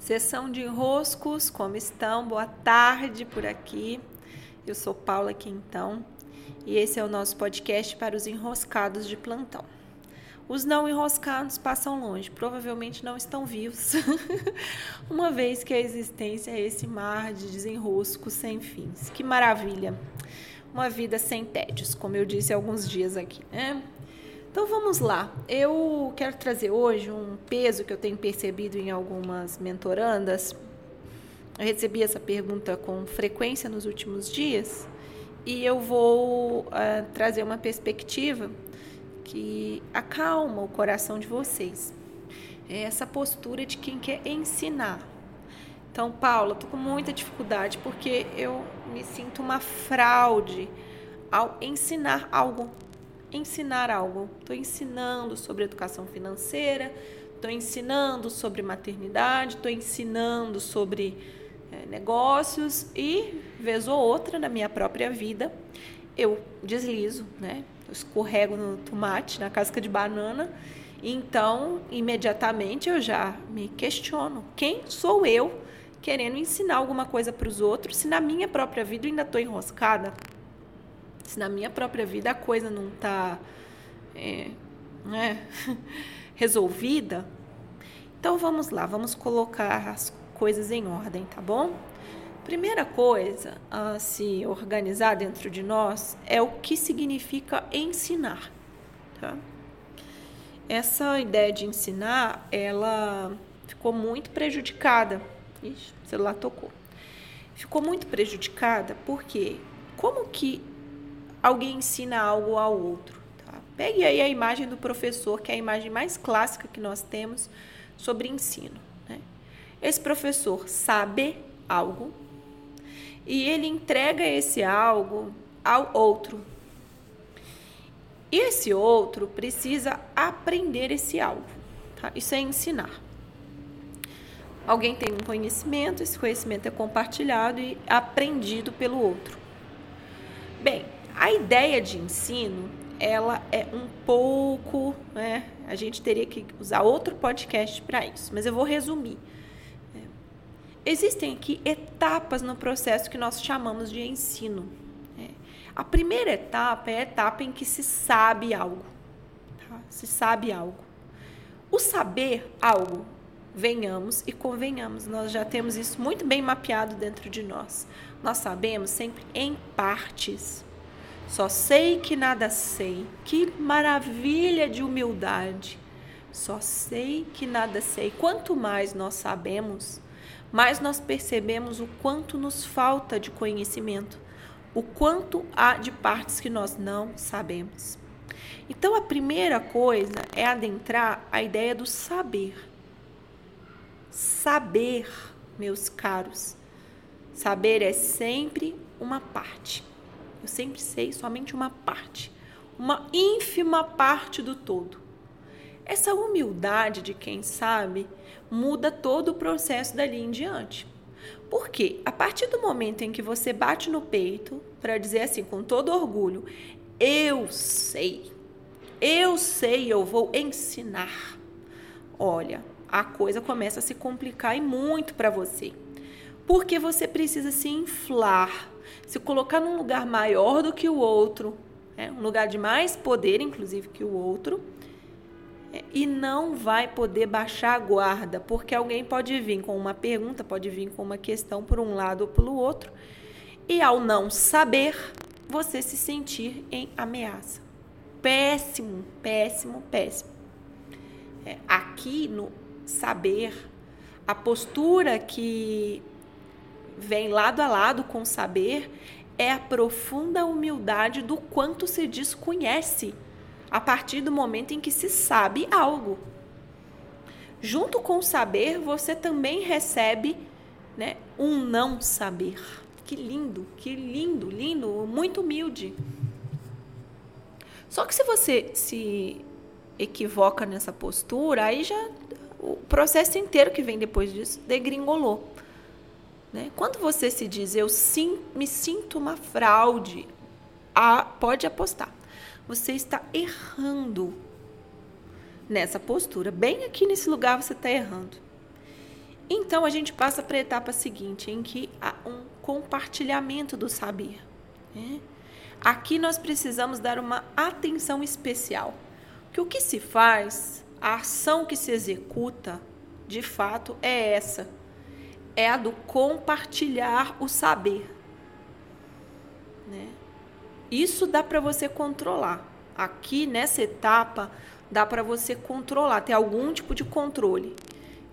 Sessão de enroscos, como estão? Boa tarde por aqui. Eu sou Paula Quintão e esse é o nosso podcast para os enroscados de plantão. Os não enroscados passam longe, provavelmente não estão vivos, uma vez que a existência é esse mar de desenroscos sem fins. Que maravilha! Uma vida sem tédios, como eu disse há alguns dias aqui, né? Então vamos lá. Eu quero trazer hoje um peso que eu tenho percebido em algumas mentorandas. Eu recebi essa pergunta com frequência nos últimos dias e eu vou uh, trazer uma perspectiva que acalma o coração de vocês. É essa postura de quem quer ensinar. Então, Paula, tô com muita dificuldade porque eu me sinto uma fraude ao ensinar algo ensinar algo. Estou ensinando sobre educação financeira, estou ensinando sobre maternidade, estou ensinando sobre é, negócios e, vez ou outra, na minha própria vida, eu deslizo, né? Eu escorrego no tomate, na casca de banana. Então, imediatamente eu já me questiono: quem sou eu querendo ensinar alguma coisa para os outros se na minha própria vida eu ainda estou enroscada? Se na minha própria vida a coisa não está é, né, resolvida, então vamos lá, vamos colocar as coisas em ordem, tá bom? Primeira coisa a se organizar dentro de nós é o que significa ensinar, tá? Essa ideia de ensinar, ela ficou muito prejudicada. Ixi, o celular tocou. Ficou muito prejudicada porque como que alguém ensina algo ao outro. Tá? Pegue aí a imagem do professor, que é a imagem mais clássica que nós temos sobre ensino. Né? Esse professor sabe algo e ele entrega esse algo ao outro. E esse outro precisa aprender esse algo. Tá? Isso é ensinar. Alguém tem um conhecimento, esse conhecimento é compartilhado e aprendido pelo outro. Bem, a ideia de ensino, ela é um pouco, né? A gente teria que usar outro podcast para isso, mas eu vou resumir. Existem aqui etapas no processo que nós chamamos de ensino. É, a primeira etapa é a etapa em que se sabe algo. Tá? Se sabe algo. O saber algo, venhamos e convenhamos, nós já temos isso muito bem mapeado dentro de nós. Nós sabemos sempre em partes. Só sei que nada sei. Que maravilha de humildade. Só sei que nada sei. Quanto mais nós sabemos, mais nós percebemos o quanto nos falta de conhecimento, o quanto há de partes que nós não sabemos. Então, a primeira coisa é adentrar a ideia do saber. Saber, meus caros. Saber é sempre uma parte. Eu sempre sei somente uma parte, uma ínfima parte do todo. Essa humildade de quem sabe muda todo o processo dali em diante. Porque a partir do momento em que você bate no peito para dizer assim com todo orgulho, eu sei, eu sei, eu vou ensinar. Olha, a coisa começa a se complicar e muito para você. Porque você precisa se inflar se colocar num lugar maior do que o outro, é, um lugar de mais poder, inclusive, que o outro, é, e não vai poder baixar a guarda, porque alguém pode vir com uma pergunta, pode vir com uma questão por um lado ou pelo outro, e ao não saber, você se sentir em ameaça. Péssimo, péssimo, péssimo. É, aqui no saber, a postura que vem lado a lado com o saber é a profunda humildade do quanto se desconhece a partir do momento em que se sabe algo. Junto com o saber, você também recebe né, um não saber. Que lindo, que lindo, lindo, muito humilde. Só que se você se equivoca nessa postura, aí já o processo inteiro que vem depois disso degringolou. Né? Quando você se diz eu sim, me sinto uma fraude, a, pode apostar. Você está errando nessa postura. Bem aqui nesse lugar você está errando. Então a gente passa para a etapa seguinte, em que há um compartilhamento do saber. Né? Aqui nós precisamos dar uma atenção especial, que o que se faz, a ação que se executa, de fato, é essa: é a do compartilhar o saber. Né? Isso dá para você controlar. Aqui nessa etapa dá para você controlar, ter algum tipo de controle,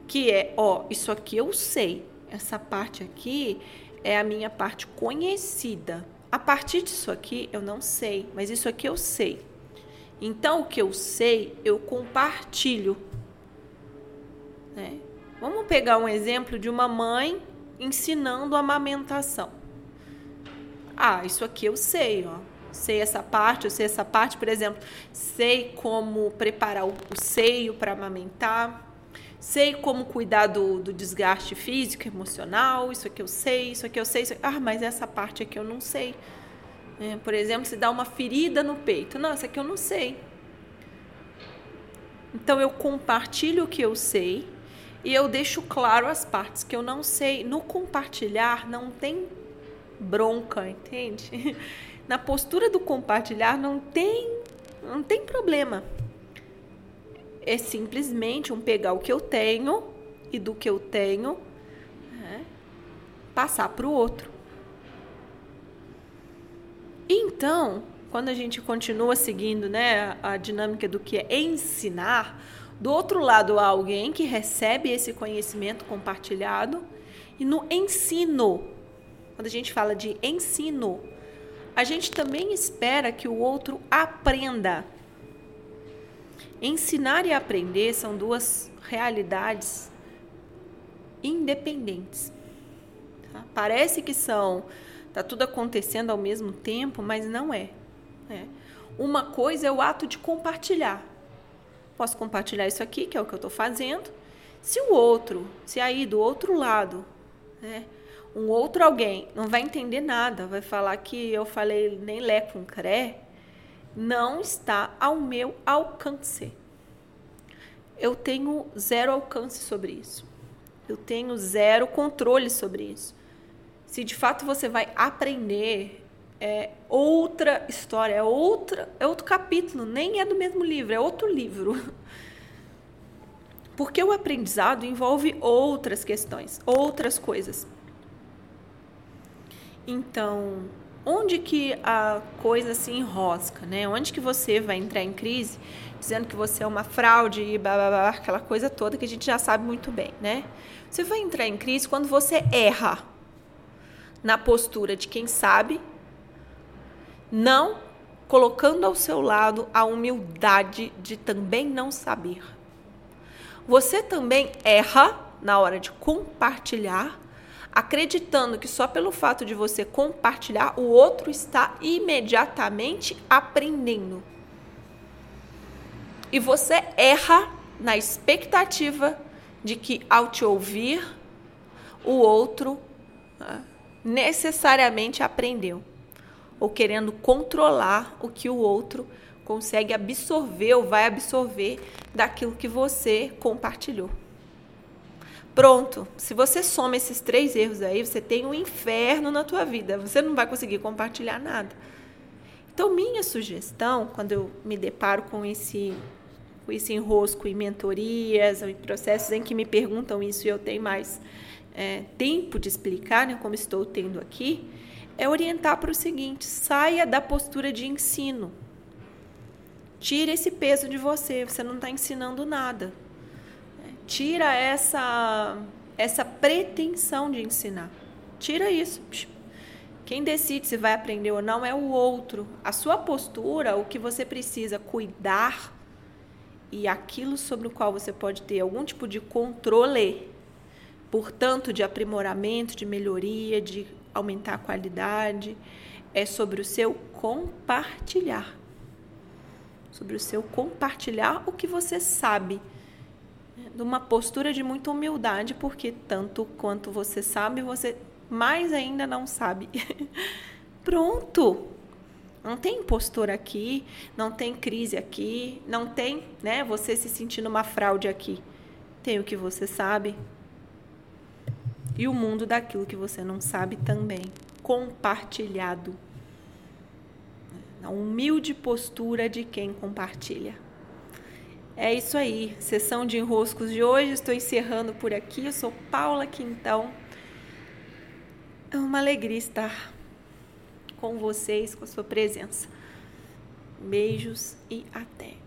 que é, ó, isso aqui eu sei, essa parte aqui é a minha parte conhecida. A partir disso aqui eu não sei, mas isso aqui eu sei. Então o que eu sei eu compartilho. Né? Vamos pegar um exemplo de uma mãe ensinando a amamentação. Ah, isso aqui eu sei, ó sei essa parte, eu sei essa parte, por exemplo, sei como preparar o, o seio para amamentar, sei como cuidar do, do, desgaste físico, emocional, isso aqui eu sei, isso aqui eu sei, aqui, ah, mas essa parte aqui eu não sei. É, por exemplo, se dá uma ferida no peito, não, essa aqui eu não sei. Então eu compartilho o que eu sei e eu deixo claro as partes que eu não sei. No compartilhar não tem bronca, entende? na postura do compartilhar não tem, não tem problema. É simplesmente um pegar o que eu tenho e do que eu tenho né, passar para o outro. Então, quando a gente continua seguindo né, a dinâmica do que é ensinar, do outro lado há alguém que recebe esse conhecimento compartilhado e no ensino, quando a gente fala de ensino, a gente também espera que o outro aprenda. Ensinar e aprender são duas realidades independentes. Tá? Parece que são, tá tudo acontecendo ao mesmo tempo, mas não é. Né? Uma coisa é o ato de compartilhar. Posso compartilhar isso aqui, que é o que eu estou fazendo. Se o outro, se aí do outro lado, né, um outro alguém não vai entender nada, vai falar que eu falei nem lé com cré, não está ao meu alcance. Eu tenho zero alcance sobre isso. Eu tenho zero controle sobre isso. Se de fato você vai aprender, é outra história, é outra, é outro capítulo, nem é do mesmo livro, é outro livro. Porque o aprendizado envolve outras questões, outras coisas. Então, onde que a coisa se enrosca, né? Onde que você vai entrar em crise dizendo que você é uma fraude e blá, blá, blá, aquela coisa toda que a gente já sabe muito bem, né? Você vai entrar em crise quando você erra na postura de quem sabe, não colocando ao seu lado a humildade de também não saber. Você também erra na hora de compartilhar acreditando que só pelo fato de você compartilhar, o outro está imediatamente aprendendo. E você erra na expectativa de que ao te ouvir, o outro né, necessariamente aprendeu, ou querendo controlar o que o outro consegue absorver ou vai absorver daquilo que você compartilhou. Pronto. Se você soma esses três erros aí, você tem um inferno na tua vida. Você não vai conseguir compartilhar nada. Então, minha sugestão, quando eu me deparo com esse, com esse enrosco em mentorias em processos em que me perguntam isso e eu tenho mais é, tempo de explicar, né, como estou tendo aqui, é orientar para o seguinte: saia da postura de ensino. Tire esse peso de você. Você não está ensinando nada tira essa essa pretensão de ensinar. Tira isso. Quem decide se vai aprender ou não é o outro. A sua postura, o que você precisa cuidar e aquilo sobre o qual você pode ter algum tipo de controle, portanto, de aprimoramento, de melhoria, de aumentar a qualidade, é sobre o seu compartilhar. Sobre o seu compartilhar o que você sabe numa postura de muita humildade, porque tanto quanto você sabe, você mais ainda não sabe. Pronto. Não tem impostor aqui, não tem crise aqui, não tem, né, você se sentindo uma fraude aqui. Tem o que você sabe. E o mundo daquilo que você não sabe também. Compartilhado. A humilde postura de quem compartilha. É isso aí, sessão de enroscos de hoje. Estou encerrando por aqui. Eu sou Paula Quintão. É uma alegria estar com vocês, com a sua presença. Beijos e até.